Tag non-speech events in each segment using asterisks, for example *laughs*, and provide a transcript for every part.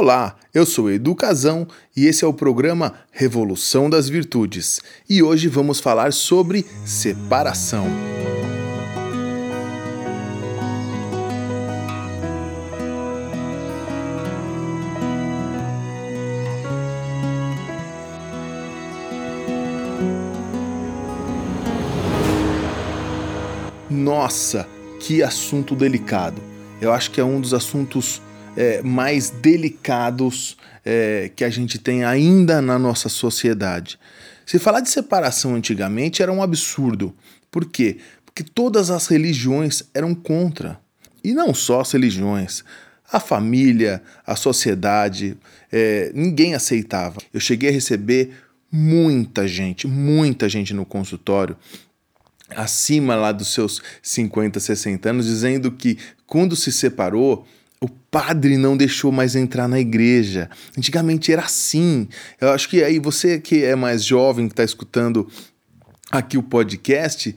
Olá, eu sou Educazão e esse é o programa Revolução das Virtudes. E hoje vamos falar sobre separação. Nossa, que assunto delicado. Eu acho que é um dos assuntos é, mais delicados é, que a gente tem ainda na nossa sociedade. Se falar de separação antigamente era um absurdo. Por quê? Porque todas as religiões eram contra. E não só as religiões. A família, a sociedade, é, ninguém aceitava. Eu cheguei a receber muita gente, muita gente no consultório acima lá dos seus 50, 60 anos, dizendo que quando se separou, o padre não deixou mais entrar na igreja. Antigamente era assim. Eu acho que aí você que é mais jovem, que está escutando aqui o podcast,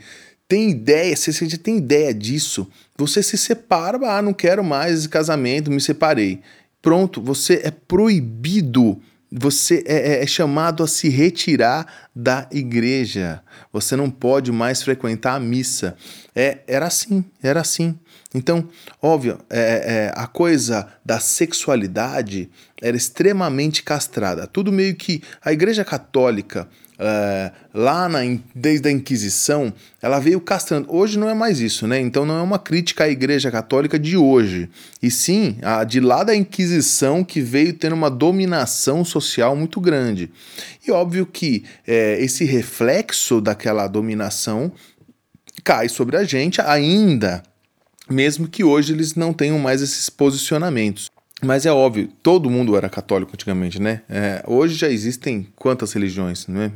tem ideia, você já tem ideia disso, você se separa, ah, não quero mais casamento, me separei. Pronto, você é proibido você é, é, é, chamado a se retirar da igreja. Você não pode mais frequentar a missa. É, era assim, era assim. Então, óbvio, é, é, a coisa da sexualidade era extremamente castrada. Tudo meio que a Igreja Católica é, lá na, desde a Inquisição, ela veio castrando. Hoje não é mais isso, né? Então não é uma crítica à Igreja Católica de hoje, e sim a de lá da Inquisição que veio tendo uma dominação social muito grande. E óbvio que é, esse reflexo daquela dominação cai sobre a gente ainda, mesmo que hoje eles não tenham mais esses posicionamentos. Mas é óbvio, todo mundo era católico antigamente, né? É, hoje já existem quantas religiões, né?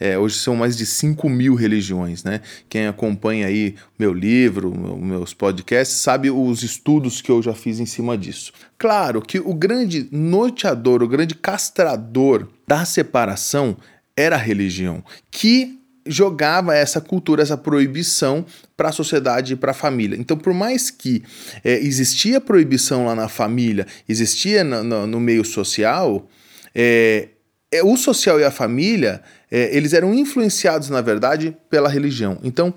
É, hoje são mais de 5 mil religiões, né? Quem acompanha aí meu livro, meus podcasts, sabe os estudos que eu já fiz em cima disso. Claro que o grande norteador, o grande castrador da separação era a religião, que jogava essa cultura, essa proibição para a sociedade e para a família. Então, por mais que é, existia proibição lá na família, existia no, no, no meio social, é, é, o social e a família, é, eles eram influenciados, na verdade, pela religião. Então,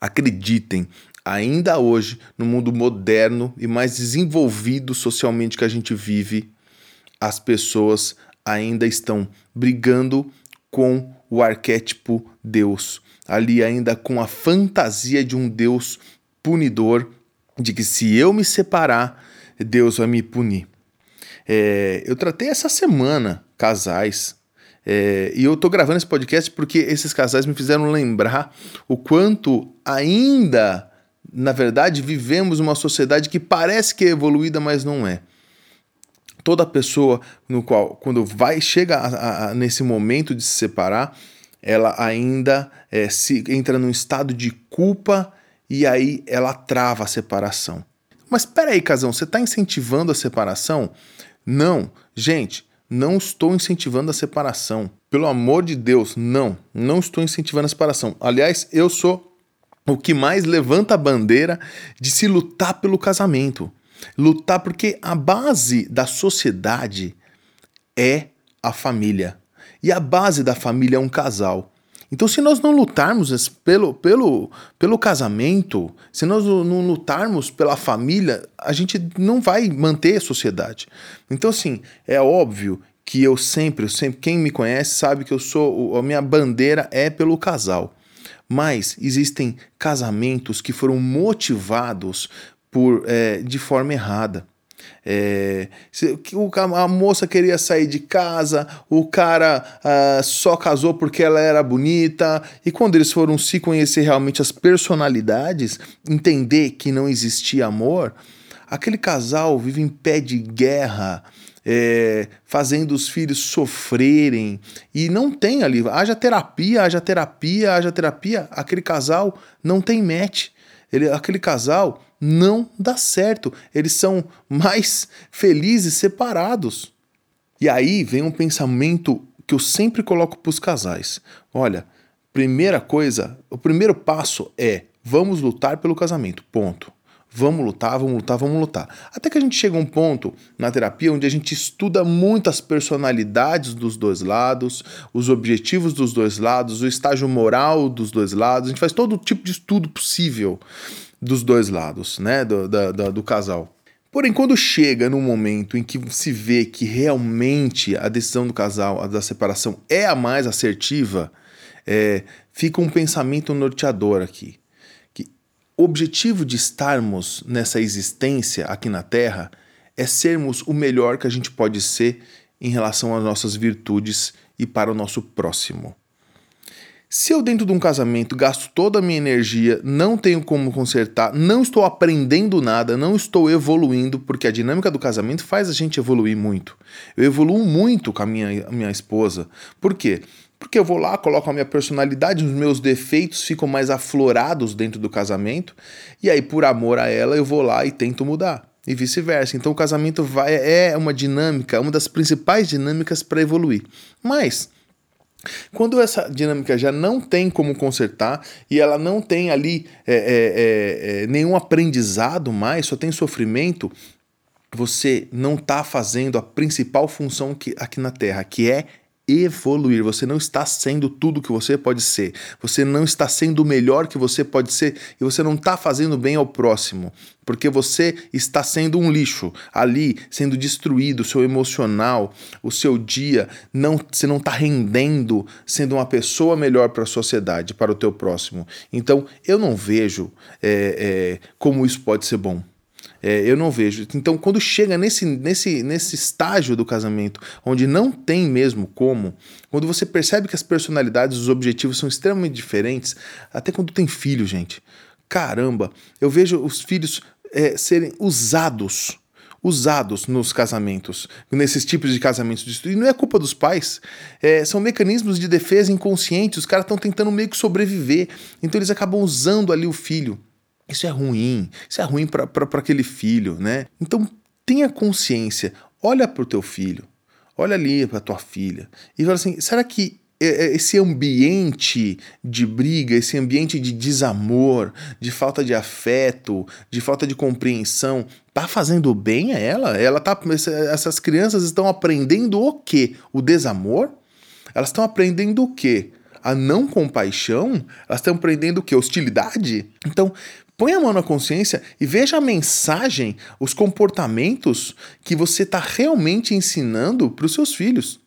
acreditem, ainda hoje, no mundo moderno e mais desenvolvido socialmente que a gente vive, as pessoas ainda estão brigando com o arquétipo Deus, ali ainda com a fantasia de um Deus punidor, de que se eu me separar, Deus vai me punir. É, eu tratei essa semana casais. É, e eu tô gravando esse podcast porque esses casais me fizeram lembrar o quanto ainda, na verdade, vivemos uma sociedade que parece que é evoluída, mas não é toda pessoa no qual, quando vai chega a, a, nesse momento de se separar, ela ainda é, se entra num estado de culpa e aí ela trava a separação. Mas espera aí, casão, você está incentivando a separação? Não, gente, não estou incentivando a separação. Pelo amor de Deus, não, não estou incentivando a separação. Aliás, eu sou o que mais levanta a bandeira de se lutar pelo casamento. Lutar porque a base da sociedade é a família. E a base da família é um casal. Então, se nós não lutarmos pelo, pelo, pelo casamento, se nós não lutarmos pela família, a gente não vai manter a sociedade. Então, assim, é óbvio que eu sempre, sempre, quem me conhece sabe que eu sou, a minha bandeira é pelo casal. Mas existem casamentos que foram motivados por, é, de forma errada. É, a moça queria sair de casa, o cara uh, só casou porque ela era bonita, e quando eles foram se conhecer realmente as personalidades, entender que não existia amor, aquele casal vive em pé de guerra, é, fazendo os filhos sofrerem, e não tem ali, haja terapia, haja terapia, haja terapia, aquele casal não tem match, ele, aquele casal não dá certo. Eles são mais felizes separados. E aí vem um pensamento que eu sempre coloco para os casais. Olha, primeira coisa, o primeiro passo é vamos lutar pelo casamento. Ponto. Vamos lutar, vamos lutar, vamos lutar. Até que a gente chega a um ponto na terapia onde a gente estuda muitas personalidades dos dois lados, os objetivos dos dois lados, o estágio moral dos dois lados. A gente faz todo tipo de estudo possível dos dois lados, né? Do, do casal. Porém, quando chega no momento em que se vê que realmente a decisão do casal, a da separação, é a mais assertiva, é, fica um pensamento norteador aqui objetivo de estarmos nessa existência aqui na Terra é sermos o melhor que a gente pode ser em relação às nossas virtudes e para o nosso próximo. Se eu, dentro de um casamento, gasto toda a minha energia, não tenho como consertar, não estou aprendendo nada, não estou evoluindo, porque a dinâmica do casamento faz a gente evoluir muito. Eu evoluo muito com a minha, a minha esposa. Por quê? Porque eu vou lá, coloco a minha personalidade, os meus defeitos ficam mais aflorados dentro do casamento, e aí, por amor a ela, eu vou lá e tento mudar. E vice-versa. Então o casamento vai, é uma dinâmica, uma das principais dinâmicas para evoluir. Mas. Quando essa dinâmica já não tem como consertar e ela não tem ali é, é, é, é nenhum aprendizado mais, só tem sofrimento, você não está fazendo a principal função que, aqui na Terra, que é evoluir. Você não está sendo tudo que você pode ser. Você não está sendo o melhor que você pode ser e você não está fazendo bem ao próximo, porque você está sendo um lixo ali, sendo destruído, o seu emocional, o seu dia, não, você não está rendendo, sendo uma pessoa melhor para a sociedade, para o teu próximo. Então, eu não vejo é, é, como isso pode ser bom. É, eu não vejo. Então, quando chega nesse, nesse, nesse estágio do casamento, onde não tem mesmo como, quando você percebe que as personalidades, os objetivos são extremamente diferentes, até quando tem filho, gente. Caramba, eu vejo os filhos é, serem usados usados nos casamentos, nesses tipos de casamentos. E não é culpa dos pais, é, são mecanismos de defesa inconscientes, os caras estão tentando meio que sobreviver, então eles acabam usando ali o filho. Isso é ruim, isso é ruim para aquele filho, né? Então tenha consciência, olha para o teu filho, olha ali para tua filha e fala assim: será que esse ambiente de briga, esse ambiente de desamor, de falta de afeto, de falta de compreensão, tá fazendo bem a ela? Ela tá, essas crianças estão aprendendo o quê? O desamor? Elas estão aprendendo o quê? A não compaixão? Elas estão aprendendo o quê? Hostilidade? Então, Põe a mão na consciência e veja a mensagem, os comportamentos que você está realmente ensinando para os seus filhos.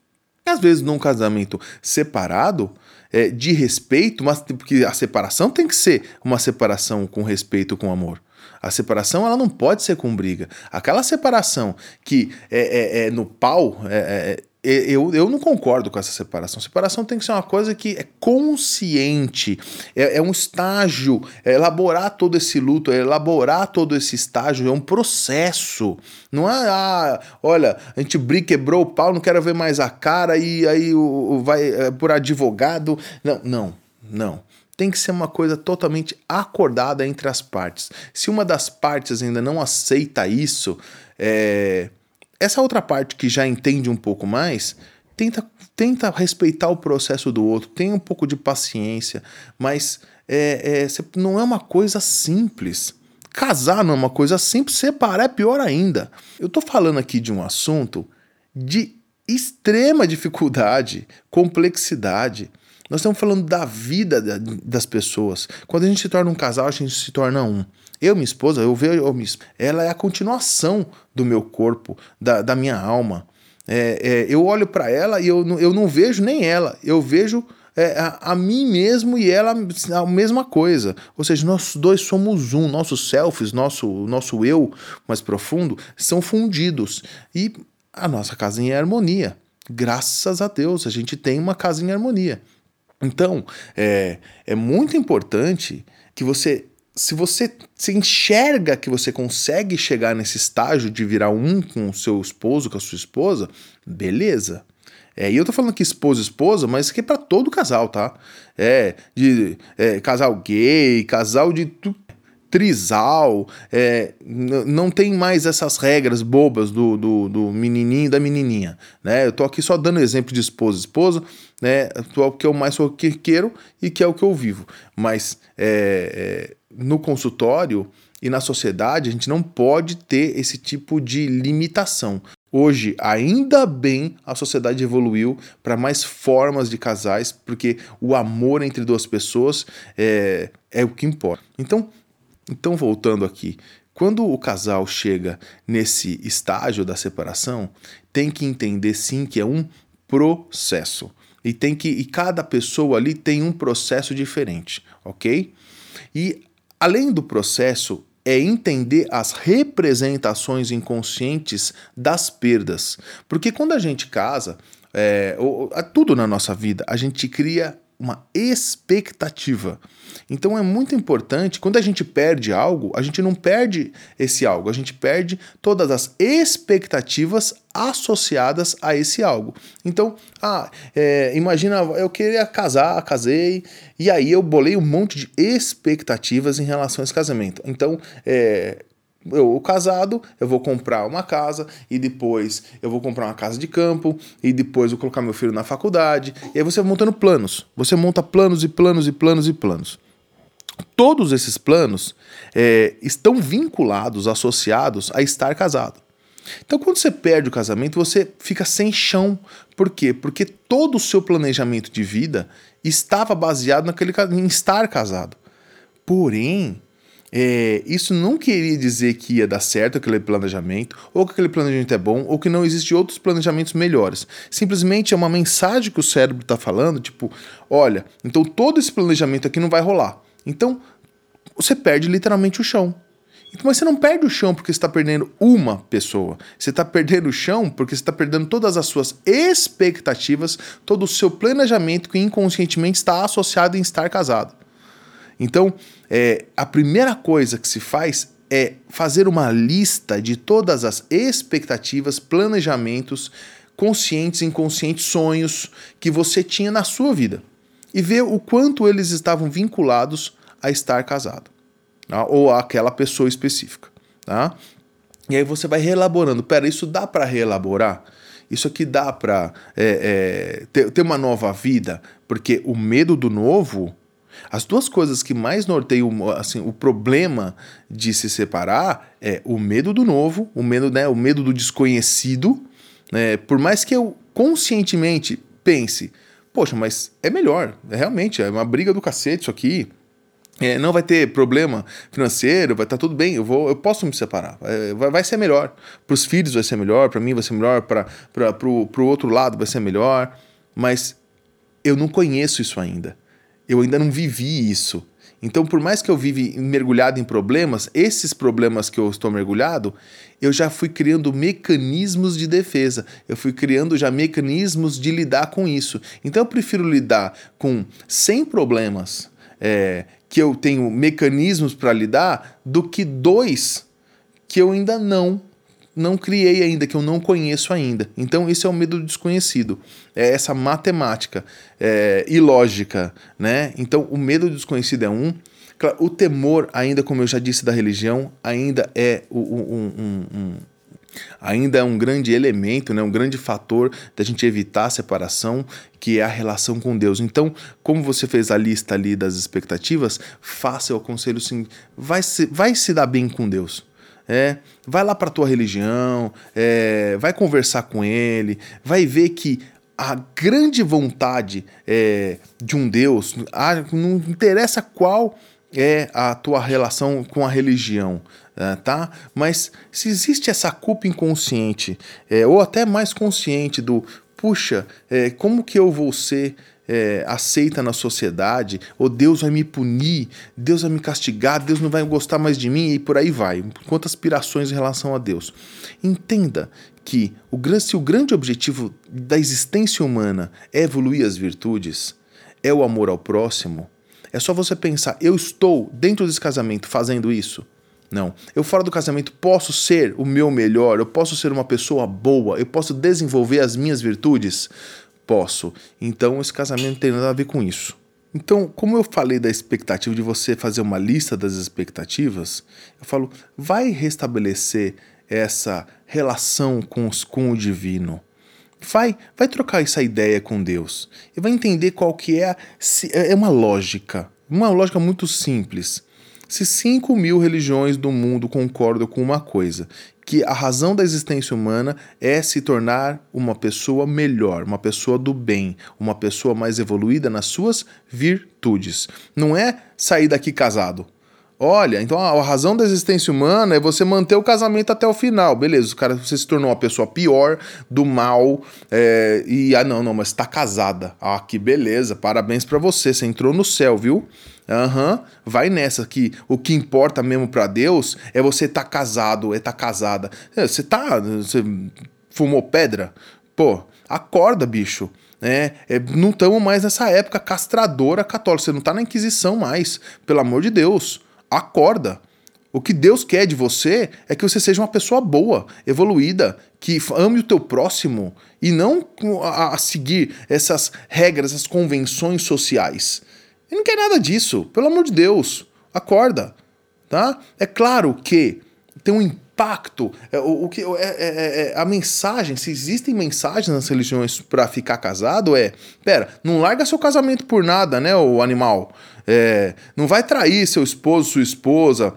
Às vezes, num casamento separado, é, de respeito, mas porque a separação tem que ser uma separação com respeito, com amor. A separação ela não pode ser com briga. Aquela separação que é, é, é no pau, é, é eu, eu não concordo com essa separação. Separação tem que ser uma coisa que é consciente, é, é, um estágio, é elaborar todo esse luto, é elaborar todo esse estágio, é um processo. Não é, ah, olha, a gente briga, quebrou o pau, não quero ver mais a cara e aí o, vai é, por advogado. Não, não, não tem que ser uma coisa totalmente acordada entre as partes. Se uma das partes ainda não aceita isso, é, essa outra parte que já entende um pouco mais, tenta, tenta respeitar o processo do outro, tenha um pouco de paciência, mas é, é, não é uma coisa simples. Casar não é uma coisa simples, separar é pior ainda. Eu estou falando aqui de um assunto de extrema dificuldade, complexidade. Nós estamos falando da vida das pessoas. Quando a gente se torna um casal, a gente se torna um. Eu, minha esposa, eu vejo, ela é a continuação do meu corpo, da, da minha alma. É, é, eu olho para ela e eu, eu não vejo nem ela, eu vejo é, a, a, mim mesmo e ela a mesma coisa. Ou seja, nós dois somos um, nossos selfies, nosso, nosso eu mais profundo são fundidos. E a nossa casa em harmonia. Graças a Deus, a gente tem uma casa em harmonia. Então, é, é muito importante que você se você se enxerga que você consegue chegar nesse estágio de virar um com o seu esposo, com a sua esposa, beleza. É, e eu tô falando aqui esposa esposa, mas isso aqui é pra todo casal, tá? É, de é, casal gay, casal de trisal, é, não tem mais essas regras bobas do, do, do, menininho e da menininha, né? Eu tô aqui só dando exemplo de esposa esposa, né? O que eu mais sou quero e que é o que eu vivo. Mas é, é, no consultório E na sociedade a gente não pode ter esse tipo de limitação. Hoje, ainda bem, a sociedade evoluiu para mais formas de casais, porque o amor entre duas pessoas é, é o que importa. Então, então, voltando aqui, quando o casal chega nesse estágio da separação, tem que entender sim que é um processo. E tem que e cada pessoa ali tem um processo diferente, OK? E além do processo, é entender as representações inconscientes das perdas. Porque quando a gente casa, é, ou, tudo na nossa vida, a gente cria uma expectativa. Então é muito importante, quando a gente perde algo, a gente não perde esse algo, a gente perde todas as expectativas associadas a esse algo. Então, ah, é, imagina, eu queria casar, casei, e aí eu bolei um monte de expectativas em relação a esse casamento. Então, é, eu casado, eu vou comprar uma casa e depois eu vou comprar uma casa de campo e depois vou colocar meu filho na faculdade. E aí você vai montando planos. Você monta planos e planos e planos e planos. Todos esses planos é, estão vinculados, associados a estar casado. Então, quando você perde o casamento, você fica sem chão. Por quê? Porque todo o seu planejamento de vida estava baseado naquele, em estar casado. Porém, é, isso não queria dizer que ia dar certo aquele planejamento, ou que aquele planejamento é bom, ou que não existe outros planejamentos melhores. Simplesmente é uma mensagem que o cérebro está falando, tipo, olha, então todo esse planejamento aqui não vai rolar. Então você perde literalmente o chão. Mas você não perde o chão porque está perdendo uma pessoa. Você está perdendo o chão porque você está perdendo todas as suas expectativas, todo o seu planejamento que inconscientemente está associado em estar casado. Então, é, a primeira coisa que se faz é fazer uma lista de todas as expectativas, planejamentos, conscientes, inconscientes, sonhos que você tinha na sua vida e ver o quanto eles estavam vinculados a estar casado tá? ou àquela pessoa específica. Tá? E aí você vai reelaborando. Pera, isso dá para reelaborar? Isso aqui dá para é, é, ter, ter uma nova vida? Porque o medo do novo as duas coisas que mais norteiam assim, o problema de se separar é o medo do novo, o medo, né, o medo do desconhecido. Né, por mais que eu conscientemente pense, poxa, mas é melhor, é realmente, é uma briga do cacete isso aqui. É, não vai ter problema financeiro, vai estar tá tudo bem, eu, vou, eu posso me separar, é, vai, vai ser melhor. Para os filhos vai ser melhor, para mim vai ser melhor, para o outro lado vai ser melhor, mas eu não conheço isso ainda eu ainda não vivi isso. Então, por mais que eu vive mergulhado em problemas, esses problemas que eu estou mergulhado, eu já fui criando mecanismos de defesa. Eu fui criando já mecanismos de lidar com isso. Então, eu prefiro lidar com 100 problemas é, que eu tenho mecanismos para lidar do que dois que eu ainda não não criei ainda, que eu não conheço ainda. Então, isso é o medo do desconhecido. É essa matemática é, e lógica, né? Então, o medo do desconhecido é um. O temor, ainda como eu já disse da religião, ainda é um, um, um ainda é um grande elemento, né, um grande fator da gente evitar a separação, que é a relação com Deus. Então, como você fez a lista ali das expectativas, faça o conselho assim, vai se, vai se dar bem com Deus. É, vai lá para tua religião, é, vai conversar com ele, vai ver que a grande vontade é, de um Deus, não interessa qual é a tua relação com a religião, é, tá? Mas se existe essa culpa inconsciente, é, ou até mais consciente do, puxa, é, como que eu vou ser é, aceita na sociedade, ou Deus vai me punir, Deus vai me castigar, Deus não vai gostar mais de mim e por aí vai. Quantas aspirações em relação a Deus. Entenda que o, se o grande objetivo da existência humana é evoluir as virtudes, é o amor ao próximo, é só você pensar, eu estou dentro desse casamento fazendo isso? Não. Eu fora do casamento posso ser o meu melhor, eu posso ser uma pessoa boa, eu posso desenvolver as minhas virtudes? Posso. Então esse casamento não tem nada a ver com isso. Então, como eu falei da expectativa de você fazer uma lista das expectativas, eu falo, vai restabelecer essa relação com, os, com o divino. Vai, vai trocar essa ideia com Deus e vai entender qual que é, a, é uma lógica, uma lógica muito simples. Se 5 mil religiões do mundo concordam com uma coisa, que a razão da existência humana é se tornar uma pessoa melhor, uma pessoa do bem, uma pessoa mais evoluída nas suas virtudes. Não é sair daqui casado. Olha, então a razão da existência humana é você manter o casamento até o final. Beleza, o cara, você se tornou uma pessoa pior, do mal, é, e ah, não, não, mas tá casada. Ah, que beleza, parabéns para você, você entrou no céu, viu? Aham, uhum, vai nessa que o que importa mesmo para Deus é você tá casado, é tá casada. É, você tá. Você fumou pedra? Pô, acorda, bicho. É, é, não estamos mais nessa época castradora católica. Você não tá na Inquisição mais. Pelo amor de Deus. Acorda. O que Deus quer de você é que você seja uma pessoa boa, evoluída, que ame o teu próximo e não a, seguir essas regras, essas convenções sociais. Ele não quer nada disso, pelo amor de Deus. Acorda, tá? É claro que tem um impacto, é, o, o que é, é, é, é, a mensagem, se existem mensagens nas religiões para ficar casado, é, pera, não larga seu casamento por nada, né, o animal. É, não vai trair seu esposo, sua esposa,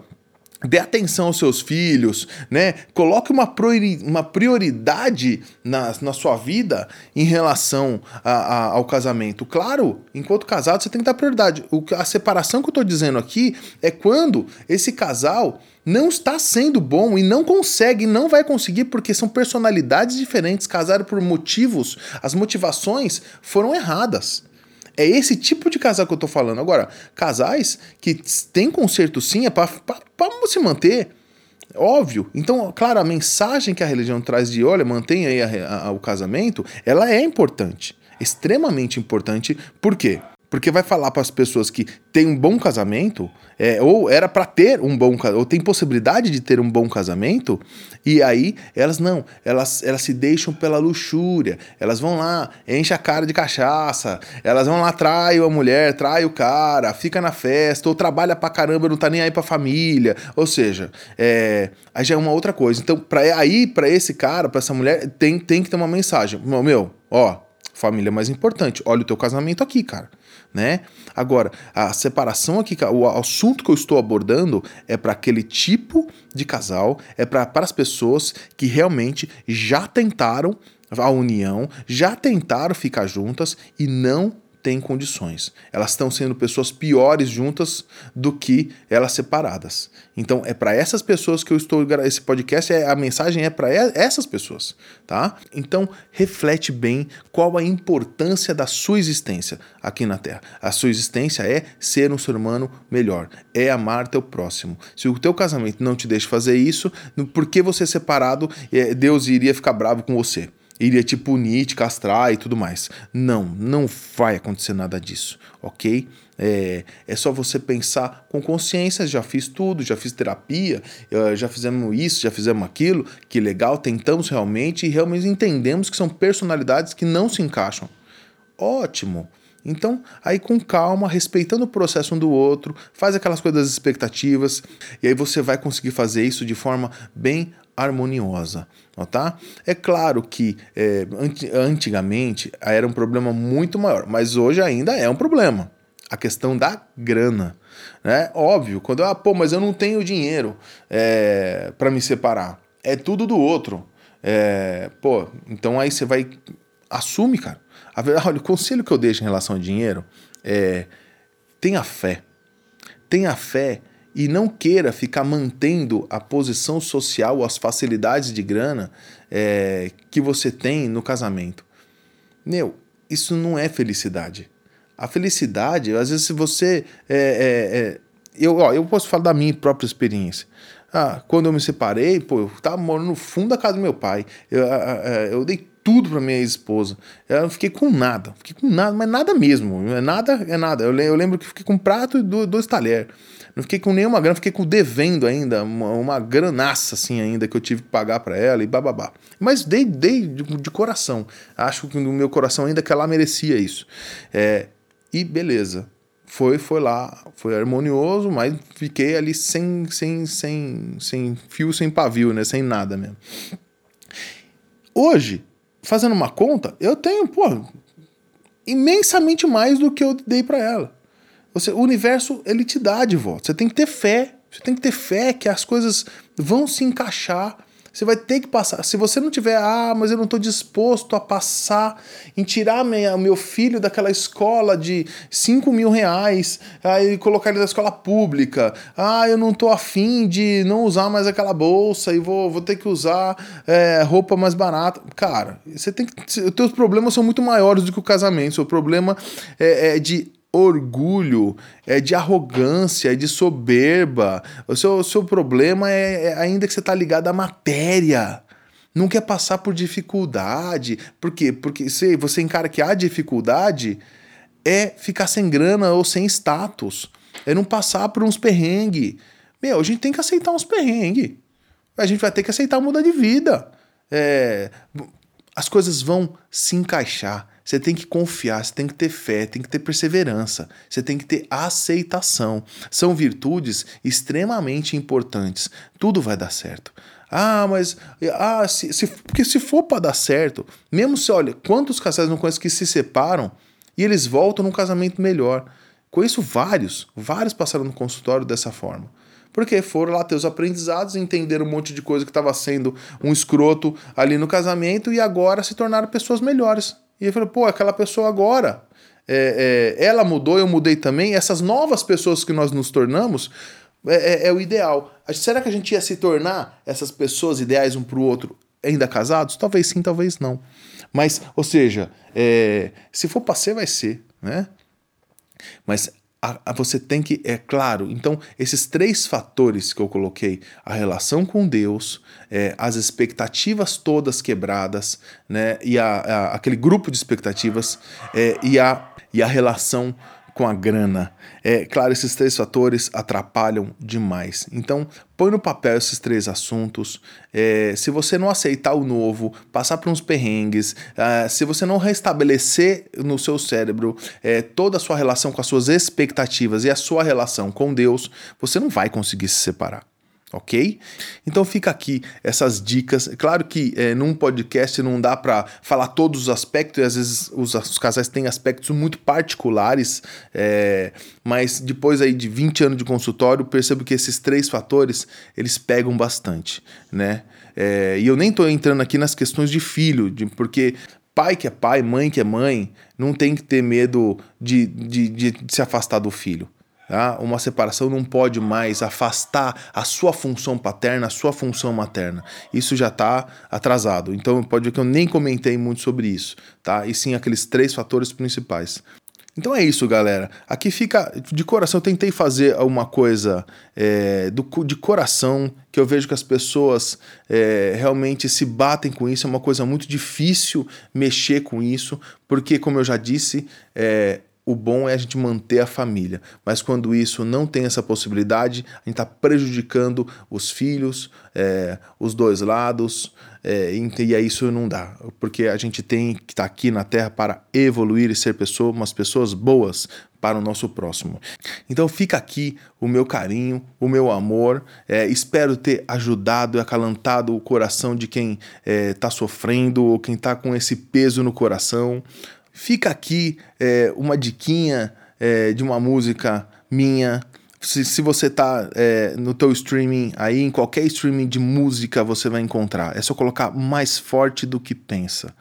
Dê atenção aos seus filhos, né? Coloque uma, priori uma prioridade na, na sua vida em relação a, a, ao casamento. Claro, enquanto casado, você tem que dar prioridade. O, a separação que eu estou dizendo aqui é quando esse casal não está sendo bom e não consegue, não vai conseguir, porque são personalidades diferentes, casaram por motivos, as motivações foram erradas. É esse tipo de casal que eu tô falando. Agora, casais que têm conserto sim é para se manter. Óbvio. Então, claro, a mensagem que a religião traz de olha, mantenha aí a, a, o casamento, ela é importante. Extremamente importante. Por quê? Porque vai falar para as pessoas que tem um bom casamento, é, ou era para ter um bom ou tem possibilidade de ter um bom casamento, e aí elas não, elas, elas se deixam pela luxúria, elas vão lá, enche a cara de cachaça, elas vão lá, trai a mulher, trai o cara, fica na festa, ou trabalha pra caramba, não tá nem aí pra família, ou seja, é, aí já é uma outra coisa. Então, pra, aí, para esse cara, para essa mulher, tem, tem que ter uma mensagem. Meu, ó, família é mais importante, olha o teu casamento aqui, cara né? Agora, a separação aqui, o assunto que eu estou abordando é para aquele tipo de casal, é para as pessoas que realmente já tentaram a união, já tentaram ficar juntas e não têm condições. Elas estão sendo pessoas piores juntas do que elas separadas. Então é para essas pessoas que eu estou esse podcast é a mensagem é para essas pessoas, tá? Então reflete bem qual a importância da sua existência aqui na Terra. A sua existência é ser um ser humano melhor, é amar teu próximo. Se o teu casamento não te deixa fazer isso, por que você é separado, é, Deus iria ficar bravo com você? Iria te punir, te castrar e tudo mais. Não, não vai acontecer nada disso, ok? É, é só você pensar com consciência, já fiz tudo, já fiz terapia, já fizemos isso, já fizemos aquilo, que legal, tentamos realmente e realmente entendemos que são personalidades que não se encaixam. Ótimo! Então, aí com calma, respeitando o processo um do outro, faz aquelas coisas das expectativas, e aí você vai conseguir fazer isso de forma bem harmoniosa, tá? É claro que é, antigamente era um problema muito maior, mas hoje ainda é um problema. A questão da grana, né? Óbvio, quando ah, pô, mas eu não tenho dinheiro é, para me separar, é tudo do outro. É, pô, então aí você vai assume, cara. *laughs* Olha, o conselho que eu deixo em relação ao dinheiro é tenha fé. Tenha fé e não queira ficar mantendo a posição social, as facilidades de grana é, que você tem no casamento. Meu, isso não é felicidade. A felicidade, às vezes, se você. É, é, é, eu, ó, eu posso falar da minha própria experiência. Ah, quando eu me separei, pô, eu tava morando no fundo da casa do meu pai. Eu, eu dei tudo para minha esposa. Eu fiquei com nada, fiquei com nada, mas nada mesmo. Nada é nada. Eu, lembro que fiquei com um prato e dois talheres. Não fiquei com nenhuma grana, fiquei com devendo ainda, uma, uma granaça assim ainda que eu tive que pagar para ela e bababá. Mas dei, dei de, de, coração. Acho que no meu coração ainda que ela merecia isso. É, e beleza. Foi, foi lá, foi harmonioso, mas fiquei ali sem, sem, sem, sem fio, sem pavio, né? Sem nada mesmo. Hoje, fazendo uma conta, eu tenho, pô, imensamente mais do que eu dei para ela. Você, o universo, ele te dá de volta. Você tem que ter fé. Você tem que ter fé que as coisas vão se encaixar. Você vai ter que passar. Se você não tiver, ah, mas eu não estou disposto a passar em tirar minha, meu filho daquela escola de 5 mil reais aí colocar ele na escola pública. Ah, eu não estou afim de não usar mais aquela bolsa e vou, vou ter que usar é, roupa mais barata. Cara, você tem que. Os teus problemas são muito maiores do que o casamento. O seu problema é, é de orgulho, é de arrogância, é de soberba. O seu, o seu problema é, é ainda que você está ligado à matéria. Não quer passar por dificuldade. Por quê? Porque se você encara que há dificuldade, é ficar sem grana ou sem status. É não passar por uns perrengues. Meu, a gente tem que aceitar uns perrengues. A gente vai ter que aceitar mudar de vida. É, as coisas vão se encaixar. Você tem que confiar, você tem que ter fé, tem que ter perseverança, você tem que ter aceitação. São virtudes extremamente importantes. Tudo vai dar certo. Ah, mas. Ah, se, se, porque se for para dar certo, mesmo se, olha, quantos casais não conheço que se separam e eles voltam num casamento melhor? Conheço vários, vários passaram no consultório dessa forma porque foram lá ter os aprendizados, entenderam um monte de coisa que estava sendo um escroto ali no casamento e agora se tornaram pessoas melhores. E eu falei, pô, aquela pessoa agora, é, é, ela mudou, eu mudei também. Essas novas pessoas que nós nos tornamos é, é, é o ideal. Será que a gente ia se tornar essas pessoas ideais um para o outro ainda casados? Talvez sim, talvez não. Mas, ou seja, é, se for para ser, vai ser, né? Mas a, a, você tem que, é claro, então esses três fatores que eu coloquei, a relação com Deus, é, as expectativas todas quebradas, né, e a, a aquele grupo de expectativas, é, e, a, e a relação com a grana. É claro, esses três fatores atrapalham demais. Então, põe no papel esses três assuntos. É, se você não aceitar o novo, passar por uns perrengues, é, se você não restabelecer no seu cérebro é, toda a sua relação com as suas expectativas e a sua relação com Deus, você não vai conseguir se separar ok? Então fica aqui essas dicas. Claro que é, num podcast não dá para falar todos os aspectos, e às vezes os, os casais têm aspectos muito particulares, é, mas depois aí de 20 anos de consultório, percebo que esses três fatores, eles pegam bastante, né? É, e eu nem estou entrando aqui nas questões de filho, de, porque pai que é pai, mãe que é mãe, não tem que ter medo de, de, de se afastar do filho. Tá? Uma separação não pode mais afastar a sua função paterna, a sua função materna. Isso já está atrasado. Então pode ver que eu nem comentei muito sobre isso, tá? E sim aqueles três fatores principais. Então é isso, galera. Aqui fica de coração. Eu tentei fazer uma coisa é, do, de coração que eu vejo que as pessoas é, realmente se batem com isso. É uma coisa muito difícil mexer com isso, porque, como eu já disse, é, o bom é a gente manter a família. Mas quando isso não tem essa possibilidade, a gente está prejudicando os filhos, é, os dois lados, é, e aí isso não dá. Porque a gente tem que estar tá aqui na Terra para evoluir e ser pessoa, umas pessoas boas para o nosso próximo. Então fica aqui o meu carinho, o meu amor. É, espero ter ajudado e acalantado o coração de quem está é, sofrendo ou quem está com esse peso no coração. Fica aqui é, uma diquinha é, de uma música minha. Se, se você tá é, no teu streaming aí, em qualquer streaming de música você vai encontrar. É só colocar mais forte do que pensa.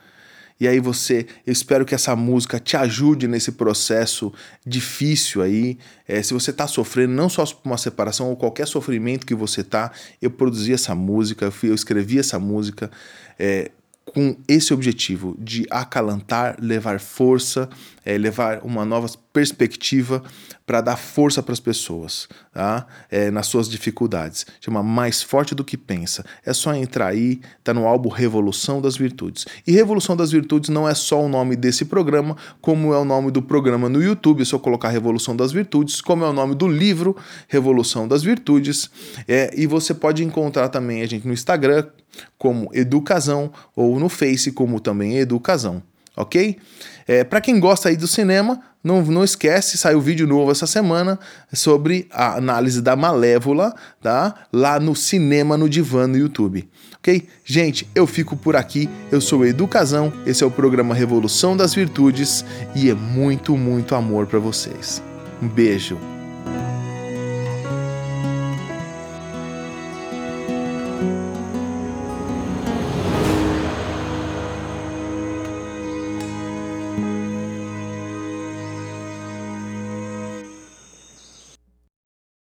E aí você, eu espero que essa música te ajude nesse processo difícil aí. É, se você está sofrendo, não só por uma separação ou qualquer sofrimento que você tá, eu produzi essa música, eu, fui, eu escrevi essa música. É, com esse objetivo de acalantar, levar força, é, levar uma nova perspectiva para dar força para as pessoas tá? É, nas suas dificuldades. Chama Mais Forte do que Pensa. É só entrar aí, tá no álbum Revolução das Virtudes. E Revolução das Virtudes não é só o nome desse programa, como é o nome do programa no YouTube, é só colocar Revolução das Virtudes, como é o nome do livro Revolução das Virtudes. É, e você pode encontrar também a gente no Instagram como Educazão ou no Face como também Educazão ok? É, para quem gosta aí do cinema, não, não esquece, saiu vídeo novo essa semana sobre a análise da Malévola, tá? Lá no Cinema no Divã no YouTube. Ok? Gente, eu fico por aqui. Eu sou o Educazão, esse é o programa Revolução das Virtudes e é muito, muito amor para vocês. Um beijo.